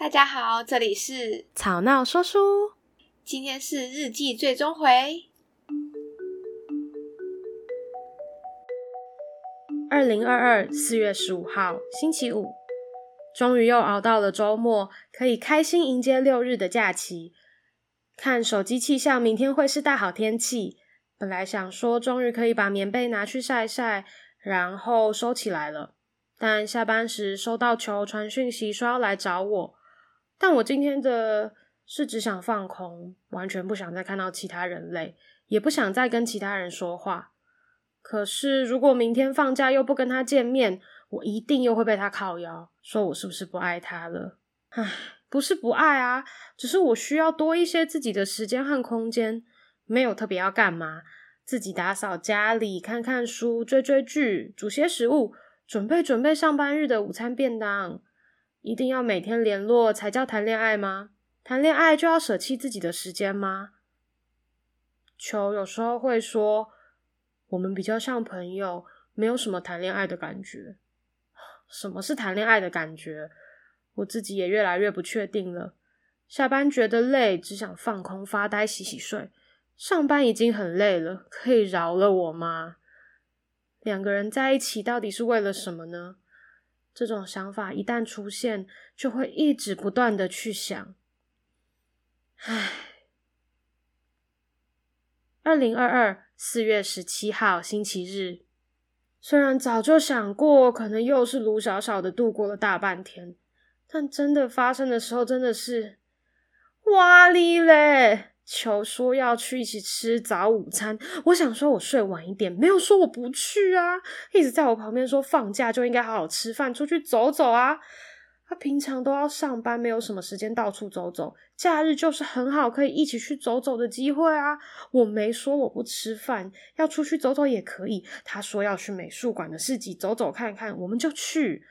大家好，这里是吵闹说书。今天是日记最终回。二零二二四月十五号，星期五，终于又熬到了周末，可以开心迎接六日的假期。看手机气象，明天会是大好天气。本来想说，终于可以把棉被拿去晒晒，然后收起来了。但下班时收到球传讯息说要来找我。但我今天的是只想放空，完全不想再看到其他人类，也不想再跟其他人说话。可是如果明天放假又不跟他见面，我一定又会被他靠腰，说我是不是不爱他了？唉，不是不爱啊，只是我需要多一些自己的时间和空间，没有特别要干嘛，自己打扫家里，看看书，追追剧，煮些食物，准备准备上班日的午餐便当。一定要每天联络才叫谈恋爱吗？谈恋爱就要舍弃自己的时间吗？球有时候会说，我们比较像朋友，没有什么谈恋爱的感觉。什么是谈恋爱的感觉？我自己也越来越不确定了。下班觉得累，只想放空发呆洗洗睡。上班已经很累了，可以饶了我吗？两个人在一起到底是为了什么呢？这种想法一旦出现，就会一直不断的去想。唉，二零二二四月十七号星期日，虽然早就想过，可能又是卢小小的度过了大半天，但真的发生的时候，真的是哇哩嘞！求说要去一起吃早午餐，我想说我睡晚一点，没有说我不去啊，一直在我旁边说放假就应该好好吃饭，出去走走啊。他平常都要上班，没有什么时间到处走走，假日就是很好可以一起去走走的机会啊。我没说我不吃饭，要出去走走也可以。他说要去美术馆的市集走走看看，我们就去。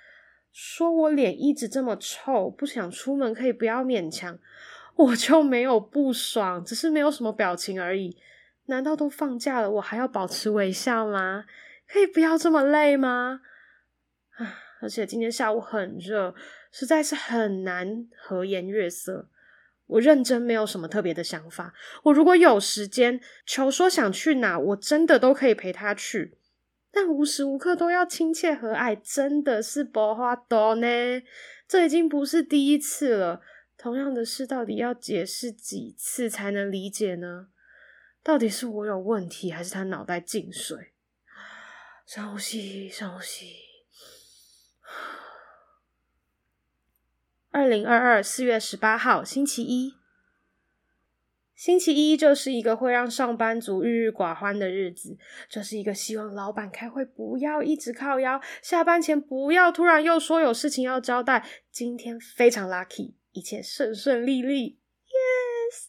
说我脸一直这么臭，不想出门可以不要勉强。我就没有不爽，只是没有什么表情而已。难道都放假了，我还要保持微笑吗？可以不要这么累吗？啊！而且今天下午很热，实在是很难和颜悦色。我认真没有什么特别的想法。我如果有时间，求说想去哪，我真的都可以陪他去。但无时无刻都要亲切和蔼，真的是没办法呢。这已经不是第一次了。同样的事，到底要解释几次才能理解呢？到底是我有问题，还是他脑袋进水？深呼吸，深呼吸。二零二二四月十八号，星期一。星期一就是一个会让上班族郁郁寡欢的日子，这是一个希望老板开会不要一直靠腰，下班前不要突然又说有事情要交代。今天非常 lucky。一切顺顺利利，yes。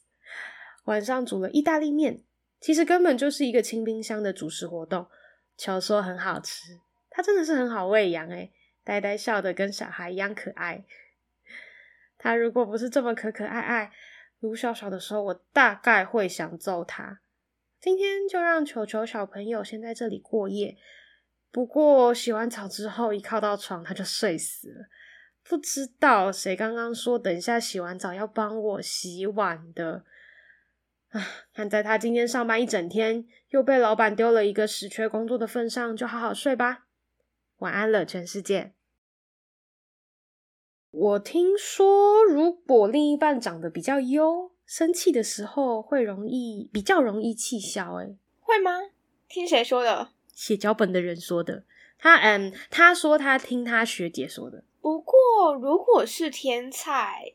晚上煮了意大利面，其实根本就是一个清冰箱的主食活动。球说很好吃，他真的是很好喂养诶，呆呆笑的跟小孩一样可爱。他如果不是这么可可爱爱，卢小小的时候，我大概会想揍他。今天就让球球小朋友先在这里过夜。不过洗完澡之后，一靠到床，他就睡死了。不知道谁刚刚说等一下洗完澡要帮我洗碗的啊！看在他今天上班一整天，又被老板丢了一个死缺工作的份上，就好好睡吧。晚安了，全世界。我听说，如果另一半长得比较优，生气的时候会容易比较容易气消。诶，会吗？听谁说的？写脚本的人说的。他嗯，他说他听他学姐说的。不过，如果是天才，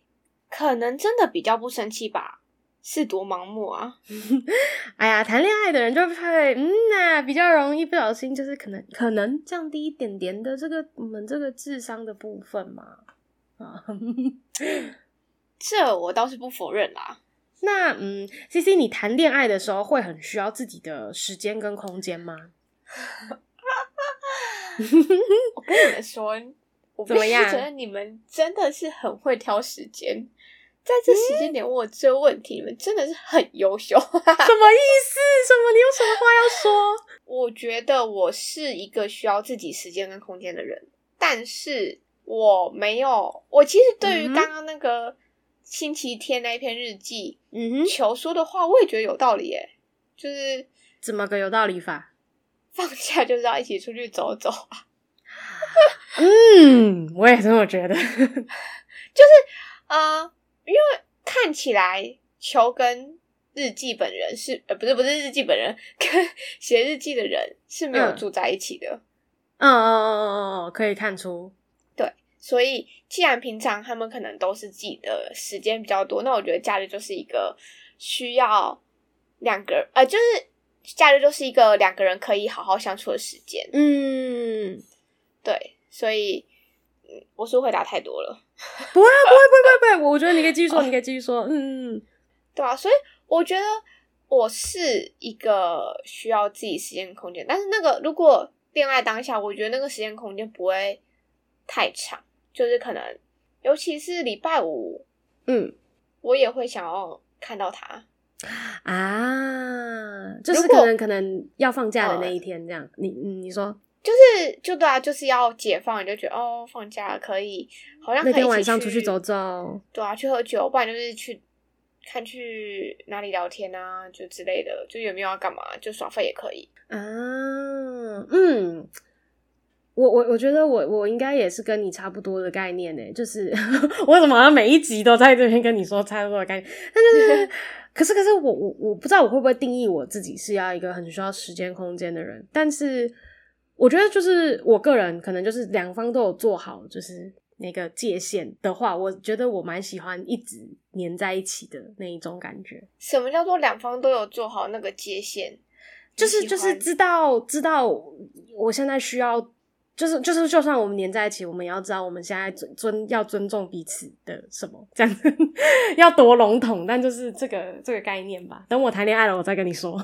可能真的比较不生气吧？是多盲目啊！哎呀，谈恋爱的人就会嗯呐、啊，比较容易不小心，就是可能可能降低一点点的这个我们这个智商的部分嘛。啊，这我倒是不否认啦。那嗯，CC，你谈恋爱的时候会很需要自己的时间跟空间吗？我跟你们说。我怎么样？觉得你们真的是很会挑时间，在这时间点问我这个问题，嗯、你们真的是很优秀。什么意思？什么？你有什么话要说？我觉得我是一个需要自己时间跟空间的人，但是我没有。我其实对于刚刚那个星期天那一篇日记，嗯哼，球说的话，我也觉得有道理耶。就是怎么个有道理法？放假就是要一起出去走走啊。嗯，我也这么觉得。就是呃，因为看起来球跟日记本人是呃，不是不是日记本人，跟写日记的人是没有住在一起的。嗯嗯嗯嗯嗯，可以看出。对，所以既然平常他们可能都是自己的时间比较多，那我觉得假日就是一个需要两个人，呃，就是假日就是一个两个人可以好好相处的时间。嗯，对，所以，嗯，我是回答太多了。不会，不会，不会，不会，我觉得你可以继续说，你可以继续说。嗯，对啊，所以我觉得我是一个需要自己时间空间，但是那个如果。恋爱当下，我觉得那个时间空间不会太长，就是可能，尤其是礼拜五，嗯，我也会想要看到他啊，就是可能可能要放假的那一天，这样，你你说，就是就对啊，就是要解放，你就觉得哦，放假可以，好像可以那天晚上出去走走，对啊，去喝酒，不然就是去看去哪里聊天啊，就之类的，就有没有要干嘛，就耍废也可以啊。嗯，我我我觉得我我应该也是跟你差不多的概念呢，就是 我怎么好像每一集都在这边跟你说差不多的概念？但就是，可是可是我我我不知道我会不会定义我自己是要一个很需要时间空间的人，但是我觉得就是我个人可能就是两方都有做好，就是那个界限的话，我觉得我蛮喜欢一直黏在一起的那一种感觉。什么叫做两方都有做好那个界限？就是就是知道知道，我现在需要，就是就是，就算我们黏在一起，我们也要知道我们现在尊尊要尊重彼此的什么，这样子要多笼统，但就是这个这个概念吧。等我谈恋爱了，我再跟你说。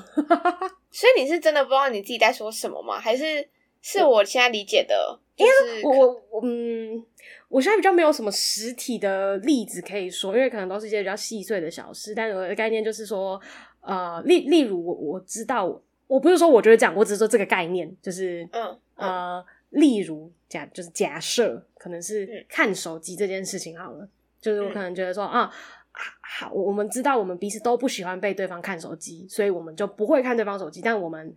所以你是真的不知道你自己在说什么吗？还是是我现在理解的？因为我我嗯，我现在比较没有什么实体的例子可以说，因为可能都是一些比较细碎的小事。但我的概念就是说，呃，例例如我我知道。我不是说我觉得这样，我只是说这个概念，就是嗯，嗯呃，例如假就是假设可能是看手机这件事情好了，嗯、就是我可能觉得说、嗯、啊，好，我们知道我们彼此都不喜欢被对方看手机，所以我们就不会看对方手机，但我们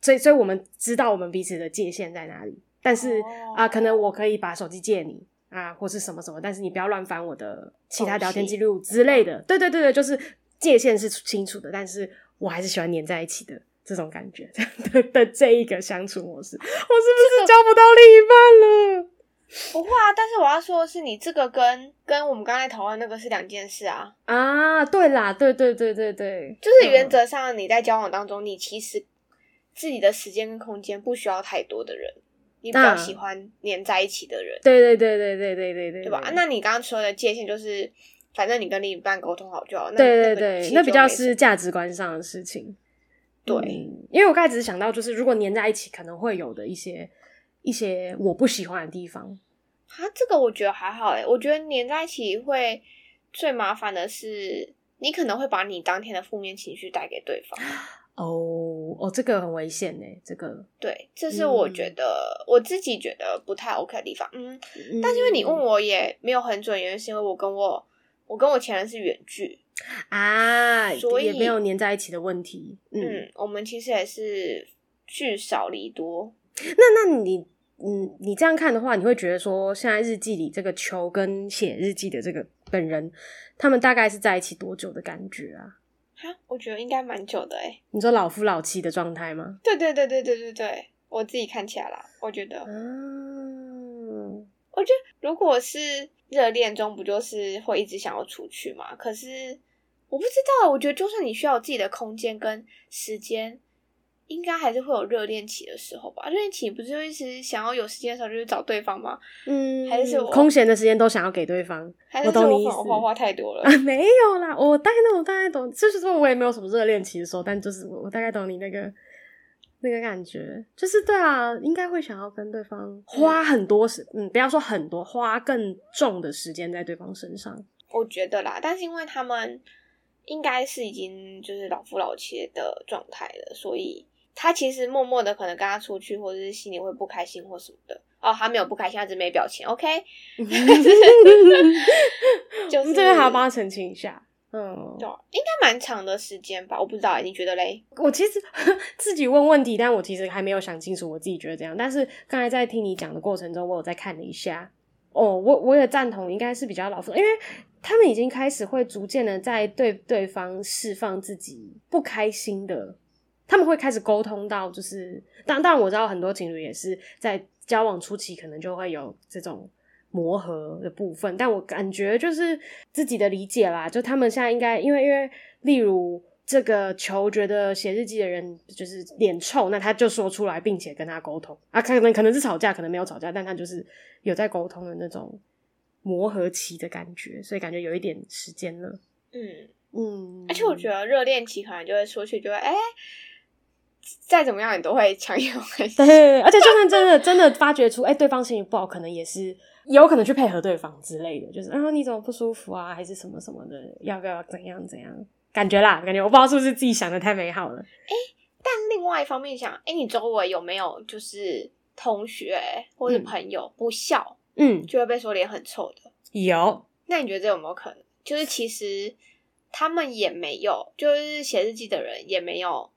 所以所以我们知道我们彼此的界限在哪里，但是啊、可能我可以把手机借你啊，或是什么什么，但是你不要乱翻我的其他聊天记录之类的，对对对对，就是界限是清楚的，但是我还是喜欢黏在一起的。这种感觉 的的这一个相处模式，我是不是交不到另一半了？不会啊，但是我要说的是，你这个跟跟我们刚才讨论那个是两件事啊。啊，对啦，对对对对对，就是原则上你在交往当中，你其实自己的时间跟空间不需要太多的人，你比较喜欢黏在一起的人。对对对对对对对对，对吧？那你刚刚说的界限就是，反正你跟另一半沟通好就好。对对对，那比较是价值观上的事情。对，嗯，因为我刚才只是想到，就是如果黏在一起，可能会有的一些一些我不喜欢的地方。啊，这个我觉得还好诶，我觉得黏在一起会最麻烦的是，你可能会把你当天的负面情绪带给对方。哦哦，这个很危险呢。这个对，这是我觉得、嗯、我自己觉得不太 OK 的地方。嗯，嗯，但是因为你问我也没有很准，原因是因为我跟我我跟我前任是远距。啊，所以也没有黏在一起的问题。嗯，嗯，我们其实也是聚少离多。那那你，嗯，你这样看的话，你会觉得说，现在日记里这个球跟写日记的这个本人，他们大概是在一起多久的感觉啊？哈，我觉得应该蛮久的诶。你说老夫老妻的状态吗？对对对对对对对，我自己看起来啦，我觉得，嗯，我觉得如果是热恋中，不就是会一直想要出去嘛？可是。我不知道，我觉得就算你需要自己的空间跟时间，应该还是会有热恋期的时候吧。热恋期不是就一直想要有时间的时候就去找对方吗？嗯，还是我空闲的时间都想要给对方？还是我粉花花太多了？啊，没有啦，我大概懂，我大概懂。就是说我也没有什么热恋期的时候，但就是我我大概懂你那个那个感觉。就是对啊，应该会想要跟对方花很多时，嗯，不要说很多，花更重的时间在对方身上。我觉得啦，但是因为他们。应该是已经就是老夫老妻的状态了，所以他其实默默的可能跟他出去，或者是心里会不开心或什么的。哦，他没有不开心，他只是没表情。OK，就是这边还要帮他澄清一下。嗯，对，应该蛮长的时间吧？我不知道，你觉得嘞？我其实 自己问问题，但我其实还没有想清楚，我自己觉得这样。但是刚才在听你讲的过程中，我有在看了一下。哦，我我也赞同，应该是比较老实，因为他们已经开始会逐渐的在对对方释放自己不开心的，他们会开始沟通到，就是当当然我知道很多情侣也是在交往初期可能就会有这种。磨合的部分，但我感觉就是自己的理解啦，就他们现在应该，因为因为例如这个球觉得写日记的人就是脸臭，那他就说出来，并且跟他沟通啊，可能可能是吵架，可能没有吵架，但他就是有在沟通的那种磨合期的感觉，所以感觉有一点时间了。嗯嗯，而且我觉得热恋期可能就会出去，就会哎、欸，再怎么样你都会强颜欢笑。对，而且就算真的真的发觉出哎、欸、对方心情不好，可能也是。有可能去配合对方之类的，就是啊，你怎么不舒服啊，还是什么什么的，要不要怎样怎样？感觉啦，感觉我不知道是不是自己想的太美好了。哎、欸，但另外一方面想，哎、欸，你周围有没有就是同学或者朋友不孝，嗯，就会被说脸很臭的？有。那你觉得这有没有可能？就是其实他们也没有，就是写日记的人也没有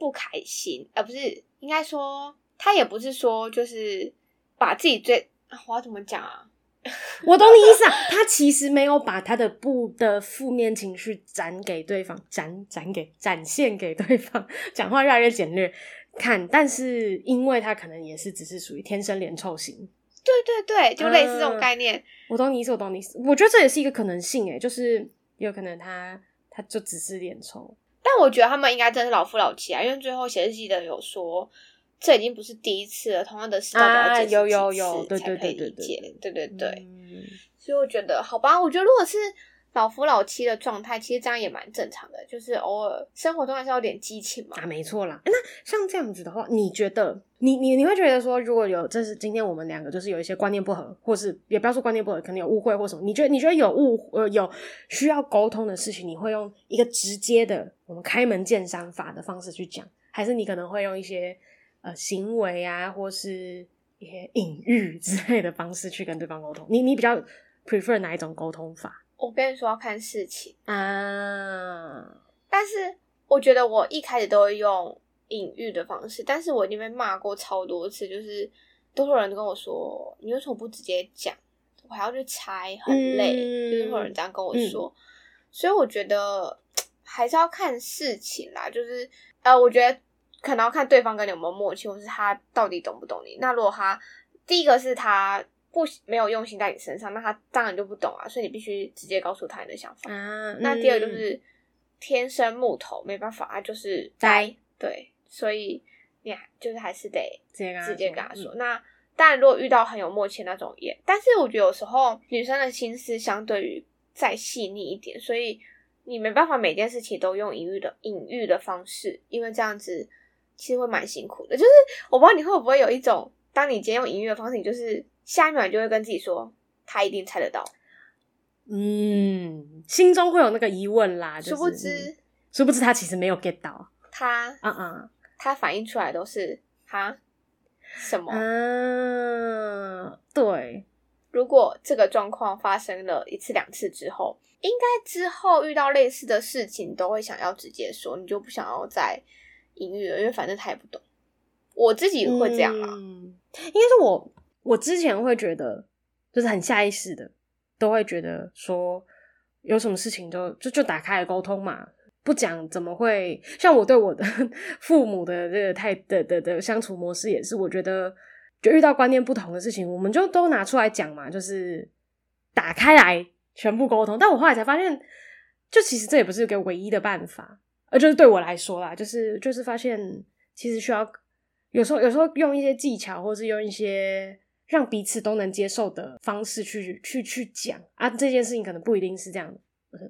不开心，而、呃、不是应该说他也不是说就是把自己最。我要怎么讲啊？我懂你意思啊。他其实没有把他的不的负面情绪展给对方，展展给展现给对方。讲话越来越简略，看，但是因为他可能也是只是属于天生脸臭型。对对对，就类似这种概念。嗯、我懂你意思，我懂你意思。我觉得这也是一个可能性，诶，就是有可能他他就只是脸臭。但我觉得他们应该真的是老夫老妻啊，因为最后写日记的人有说。这已经不是第一次了，同样的事到底要解释几次才可以理解？有有有，对对对对对对对对。嗯，所以我觉得，好吧，我觉得如果是老夫老妻的状态，其实这样也蛮正常的，就是偶尔生活中还是有点激情嘛。啊，没错啦。那像这样子的话，你觉得，你你你会觉得说，如果有这是今天我们两个就是有一些观念不合，或是也不要说观念不合，可能有误会或什么，你觉得你觉得有误呃有需要沟通的事情，你会用一个直接的我们开门见山法的方式去讲，还是你可能会用一些？呃，行为啊，或是一些隐喻之类的方式去跟对方沟通，你你比较 prefer 哪一种沟通法？我跟你说要看事情啊，但是我觉得我一开始都会用隐喻的方式，但是我已经被骂过超多次，就是都有人跟我说，你为什么不直接讲？我还要去猜，很累，嗯、就是会有人这样跟我说，嗯、所以我觉得还是要看事情啦，就是呃，我觉得。可能要看对方跟你有没有默契，或是他到底懂不懂你。那如果他第一个是他不没有用心在你身上，那他当然就不懂啊。所以你必须直接告诉他你的想法。啊嗯、那第二个就是天生木头，没办法，他就是呆。对，所以你就是还是得直接直接跟他说。嗯、那当然，如果遇到很有默契那种也，但是我觉得有时候女生的心思相对于再细腻一点，所以你没办法每件事情都用隐喻的隐喻的方式，因为这样子。其实会蛮辛苦的，就是我不知道你会不会有一种，当你今天用隐喻的方式，你就是下一秒你就会跟自己说，他一定猜得到，嗯，心中会有那个疑问啦，就是、殊不知，殊不知他其实没有 get 到，他，嗯嗯，他反应出来都是哈什么？嗯，对，如果这个状况发生了一次两次之后，应该之后遇到类似的事情都会想要直接说，你就不想要再。隐喻了，因为反正他也不懂，我自己会这样啊。嗯，应该是我，我之前会觉得，就是很下意识的，都会觉得说，有什么事情就就就打开来沟通嘛，不讲怎么会？像我对我的 父母的这个太的的的相处模式也是，我觉得就遇到观念不同的事情，我们就都拿出来讲嘛，就是打开来全部沟通。但我后来才发现，就其实这也不是一个唯一的办法。呃，就是对我来说啦，就是就是发现，其实需要有时候有时候用一些技巧，或是用一些让彼此都能接受的方式去去去讲啊，这件事情可能不一定是这样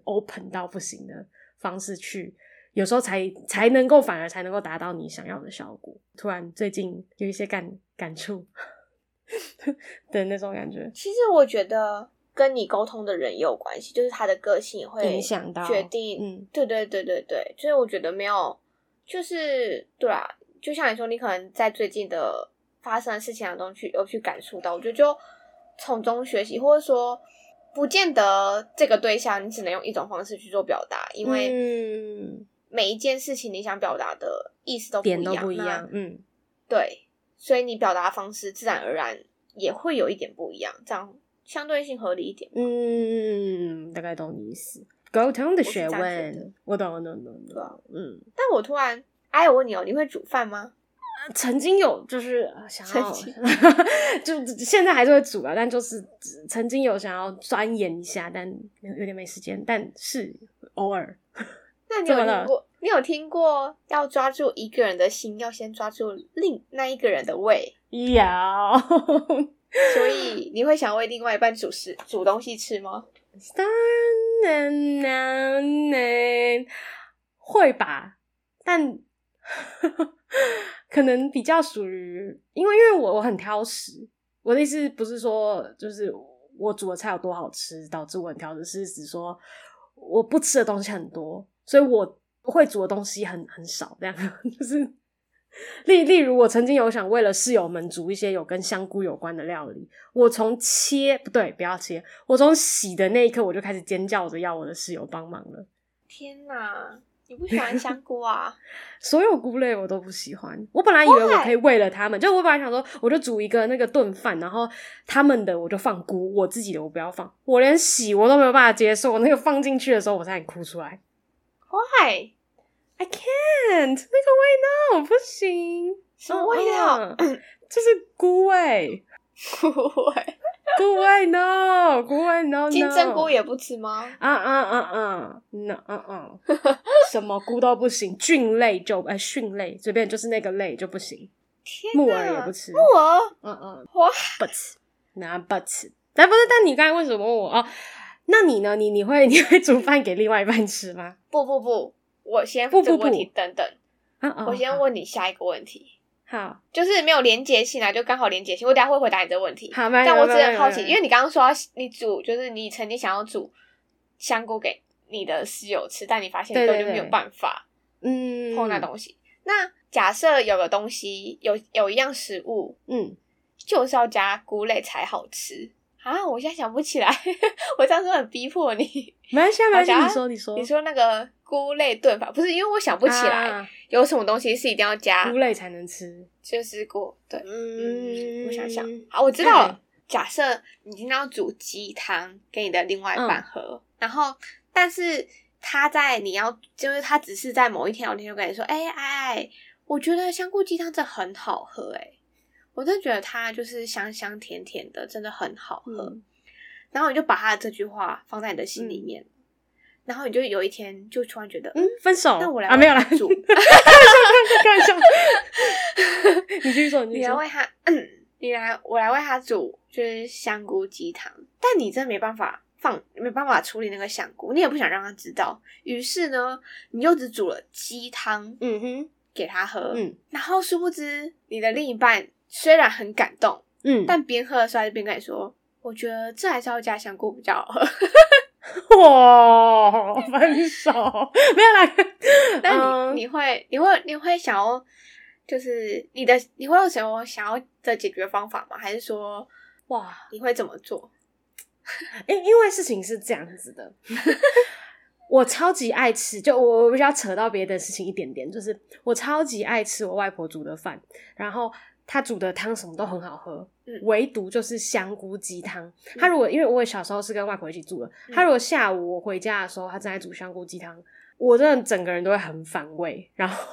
open 到不行的方式去，有时候才才能够反而才能够达到你想要的效果。突然最近有一些感感触 的那种感觉。其实我觉得。跟你沟通的人也有关系，就是他的个性也会影响到决定。嗯，对对对对对，所以我觉得没有，就是对啊，就像你说，你可能在最近的发生的事情当中去有去感触到，我觉得就从中学习，或者说不见得这个对象你只能用一种方式去做表达，因为每一件事情你想表达的意思都不一样，点都不一样。嗯，对，所以你表达方式自然而然也会有一点不一样，这样相对性合理一点。嗯，大概懂你意思。沟通的学问，我懂，我懂，我懂，对啊，嗯。但我突然，哎，我问你哦，你会煮饭吗？曾经有，就是想要，就现在还是会煮啊，但就是曾经有想要钻研一下，但有有点没时间，但是偶尔。那你有听过？你有听过要抓住一个人的心，要先抓住另那一个人的胃？有。所以你会想为另外一半煮食煮东西吃吗？会吧，但。可能比较属于，因为因为我我很挑食，我的意思不是说就是我煮的菜有多好吃导致我很挑食，是指说我不吃的东西很多，所以我会煮的东西很很少，这样 就是例例如我曾经有想为了室友们煮一些有跟香菇有关的料理，我从切不对，不要切，我从洗的那一刻我就开始尖叫着要我的室友帮忙了。天哪！你不喜欢香菇啊？所有菇类我都不喜欢。我本来以为我可以为了他们，就我本来想说，我就煮一个那个炖饭，然后他们的我就放菇，我自己的我不要放。我连洗我都没有办法接受，我那个放进去的时候，我差点哭出来。Why? I can't. 那个味道不行。什么味道？这是菇味。菇味。菇味 no，菇味 no no。金针菇也不吃吗？啊啊啊啊，no 啊啊，什么菇都不行，菌类就哎菌类，随便就是那个类就不行。天，木耳也不吃。木耳，嗯嗯，哇，but 那 but，但不是，但你刚才为什么问我哦？那你呢？你你会你会煮饭给另外一半吃吗？不不不，我先不不不，等等，我先问你下一个问题。好，就是没有连结性啊，就刚好连结性。我等下会回答你这个问题。好，但我只很好奇，因为你刚刚说你煮，就是你曾经想要煮香菇给你的室友吃，但你发现根本就没有办法，嗯，碰那东西。那假设有个东西，有有一样食物，嗯，就是要加菇类才好吃啊！我现在想不起来，我这样说很逼迫你。没关系，没关系，你说，你说，你说那个菇类炖法，不是因为我想不起来。有什么东西是一定要加菇类才能吃？就是菇，对，嗯，我想想，好，我知道了。假设你今天要煮鸡汤给你的另外一半喝，然后，但是他在你要，就是他只是在某一天聊天就跟你说，哎哎，我觉得香菇鸡汤真的很好喝，哎，我真的觉得它就是香香甜甜的，真的很好喝。然后你就把他的这句话放在你的心里面。然后你就有一天就突然觉得，嗯，分手。那我来啊，没有来煮，开玩笑，你继续说，你来为他，嗯，你来，我来为他煮，就是香菇鸡汤。但你真的没办法放，没办法处理那个香菇，你也不想让他知道。于是呢，你又只煮了鸡汤，嗯哼，给他喝。嗯，然后殊不知，你的另一半虽然很感动，嗯，但边喝的时候还是边跟你说，我觉得这还是要加香菇比较好喝。哇，分手 没有啦。但你、嗯、你会你会你会想要，就是你的你会有什么想要的解决方法吗？还是说，哇，你会怎么做？因因为事情是这样子的，我超级爱吃，就我我比较扯到别的事情一点点，就是我超级爱吃我外婆煮的饭，然后。他煮的汤什么都很好喝，嗯、唯独就是香菇鸡汤。他如果因为我小时候是跟外婆一起住的，他、嗯、如果下午我回家的时候，他正在煮香菇鸡汤，我真的整个人都会很反胃，然后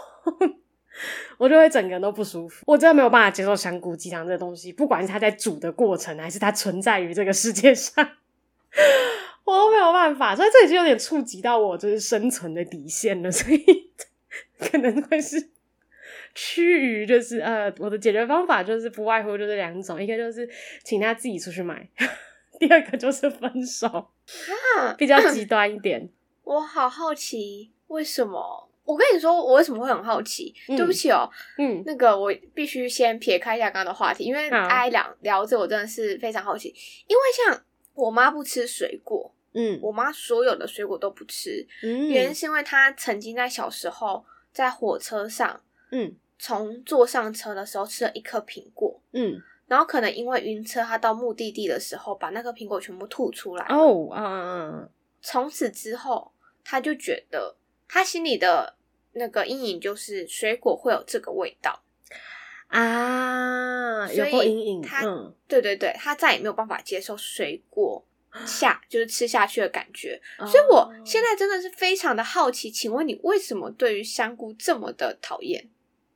我就会整个人都不舒服。我真的没有办法接受香菇鸡汤这个东西，不管是它在煮的过程，还是它存在于这个世界上，我都没有办法。所以这已经有点触及到我就是生存的底线了，所以 可能会是。趋于就是呃，我的解决方法就是不外乎就是两种，一个就是请他自己出去买，第二个就是分手，啊、比较极端一点。我好好奇，为什么？我跟你说，我为什么会很好奇？嗯、对不起哦，嗯，那个我必须先撇开一下刚刚的话题，因为爱聊聊着，我真的是非常好奇。因为像我妈不吃水果，嗯，我妈所有的水果都不吃，嗯，原因是因为她曾经在小时候在火车上，嗯。从坐上车的时候吃了一颗苹果，嗯，然后可能因为晕车，他到目的地的时候把那个苹果全部吐出来。哦，嗯嗯嗯。从此之后，他就觉得他心里的那个阴影就是水果会有这个味道啊，有过阴影。他，嗯，对对对，他再也没有办法接受水果下就是吃下去的感觉。所以我现在真的是非常的好奇，请问你为什么对于香菇这么的讨厌？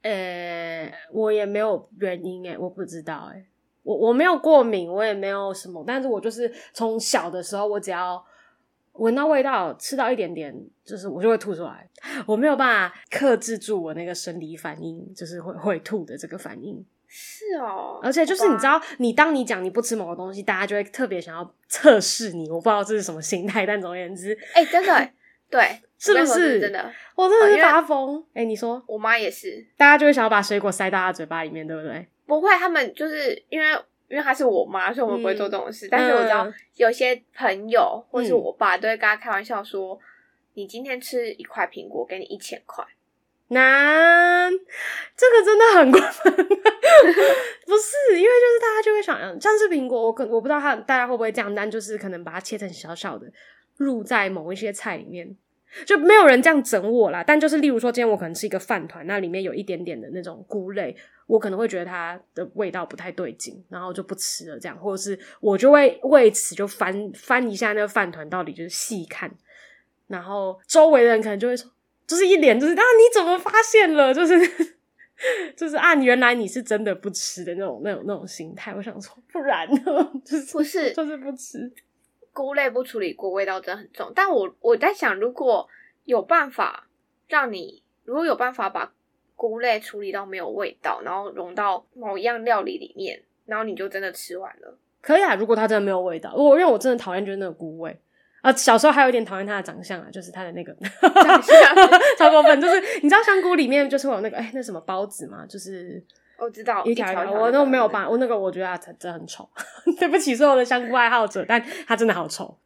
呃，我也没有原因诶，我不知道诶，我我没有过敏，我也没有什么，但是我就是从小的时候，我只要闻到味道，吃到一点点，就是我就会吐出来，我没有办法克制住我那个生理反应，就是会会吐的这个反应。是哦，而且就是你知道，你当你讲你不吃某个东西，大家就会特别想要测试你，我不知道这是什么心态，但总而言之，哎，真的。对，是不是，真的？我真的是发疯。哎、你说，我妈也是，大家就会想要把水果塞到她嘴巴里面，对不对？不会，他们就是因为因为她是我妈，所以我们不会做这种事。嗯、但是我知道有些朋友或是我爸都会跟她开玩笑说：“嗯、你今天吃一块苹果，给你一千块。”难这个真的很过分，不是？因为就是大家就会想，像是苹果，我可我不知道他大家会不会这样，但就是可能把它切成小小的。入在某一些菜里面，就没有人这样整我啦。但就是例如说，今天我可能吃一个饭团，那里面有一点点的那种菇类，我可能会觉得它的味道不太对劲，然后就不吃了。这样，或者是我就会为此就翻翻一下那个饭团，到底就是细看。然后周围的人可能就会说，就是一脸就是啊，你怎么发现了？就是 就是啊，原来你是真的不吃的那种那种那种心态。我想说，不然呢？就是不是就是不吃。菇类不处理过，味道真的很重。但我我在想，如果有办法让你，如果有办法把菇类处理到没有味道，然后融到某一样料理里面，然后你就真的吃完了。可以啊，如果它真的没有味道，我因为我真的讨厌就是那个菇味啊。小时候还有一点讨厌它的长相啊，就是它的那个长相 超过分。就是你知道香菇里面就是会有那个哎、欸，那什么包子吗？就是。我知道一条一条，我都没有办法，我那个我觉得它真的很丑，对不起所有的香菇爱好者，但它真的好丑。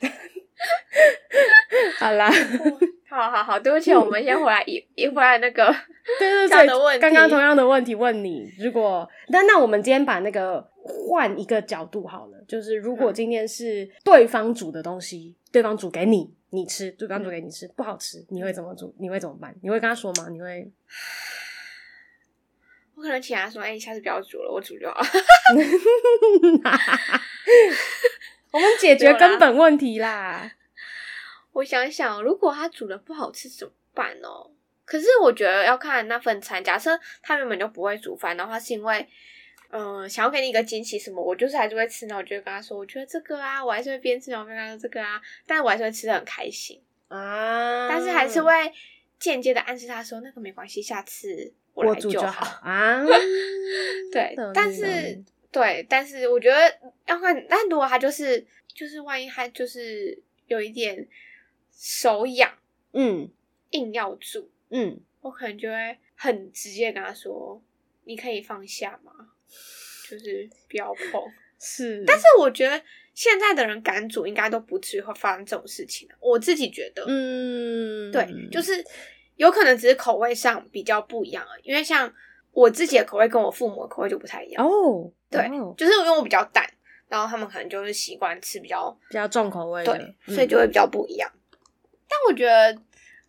好啦，好好好，对不起，我们先回来一一回来那个对对对，刚刚同样的问题问你，如果那那我们今天把那个换一个角度好了，就是如果今天是对方煮的东西，对方煮给你你吃，对方煮给你吃不好吃，你会怎么煮？你会怎么办？你会跟他说吗？你会？我可能请他说：“哎、欸，你下次不要煮了，我煮就好。”我们解决根本问题啦。我想想，如果他煮的不好吃怎么办哦？可是我觉得要看那份餐。假设他原本就不会煮饭的话，是因为嗯、呃、想要给你一个惊喜什么，我就是还是会吃。那我就会跟他说：“我觉得这个啊，我还是会边吃然后边跟他说这个啊。”但我还是会吃的很开心啊。但是还是会间接的暗示他说：“那个没关系，下次。”我煮就好 啊，对，但是对，但是我觉得要看，但如果他就是就是万一他就是有一点手痒，嗯，硬要煮，嗯，我可能就会很直接跟他说：“你可以放下吗？就是不要碰。”是，但是我觉得现在的人敢煮，应该都不至于会发生这种事情。我自己觉得，嗯，对，就是。有可能只是口味上比较不一样而已，因为像我自己的口味跟我父母的口味就不太一样哦。对，就是因为我比较淡，然后他们可能就是习惯吃比较比较重口味的，对，所以就会比较不一样。嗯、但我觉得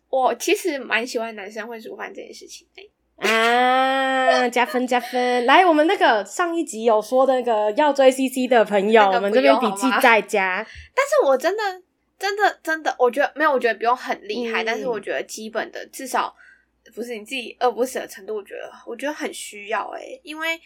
我其实蛮喜欢男生会煮饭这件事情的 啊，加分加分。来，我们那个上一集有说的那个要追 CC 的朋友，我们这边笔记在家。但是我真的。真的，真的，我觉得没有，我觉得不用很厉害，嗯、但是我觉得基本的至少不是你自己饿不死的程度，我觉得我觉得很需要诶、欸，因为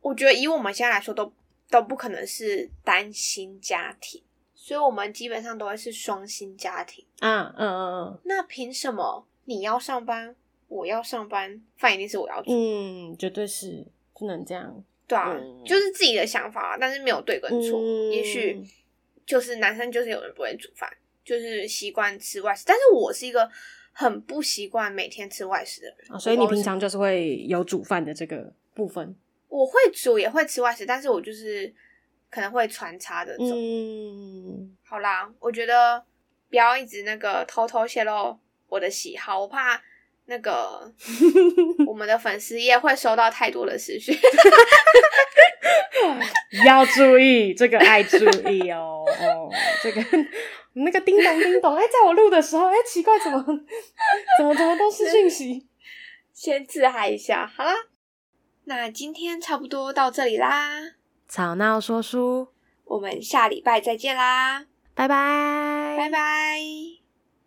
我觉得以我们现在来说都都不可能是单薪家庭，所以我们基本上都会是双薪家庭。嗯嗯嗯嗯。那凭什么你要上班，我要上班，饭一定是我要煮？嗯，绝对是不能这样。对啊，嗯、就是自己的想法，但是没有对跟错，嗯、也许。就是男生就是有人不会煮饭，就是习惯吃外食。但是我是一个很不习惯每天吃外食的人，哦，所以你平常就是会有煮饭的这个部分。我会煮也会吃外食，但是我就是可能会穿插的。嗯，好啦，我觉得不要一直那个偷偷泄露我的喜好，我怕那个 我们的粉丝页会收到太多的私讯，要注意这个，爱注意哦哦，这个那个叮咚叮咚，哎，在我录的时候，哎，奇怪，怎么 怎么怎么都是讯息？先自嗨一下，好啦，那今天差不多到这里啦。吵闹说书，我们下礼拜再见啦，拜拜，拜拜。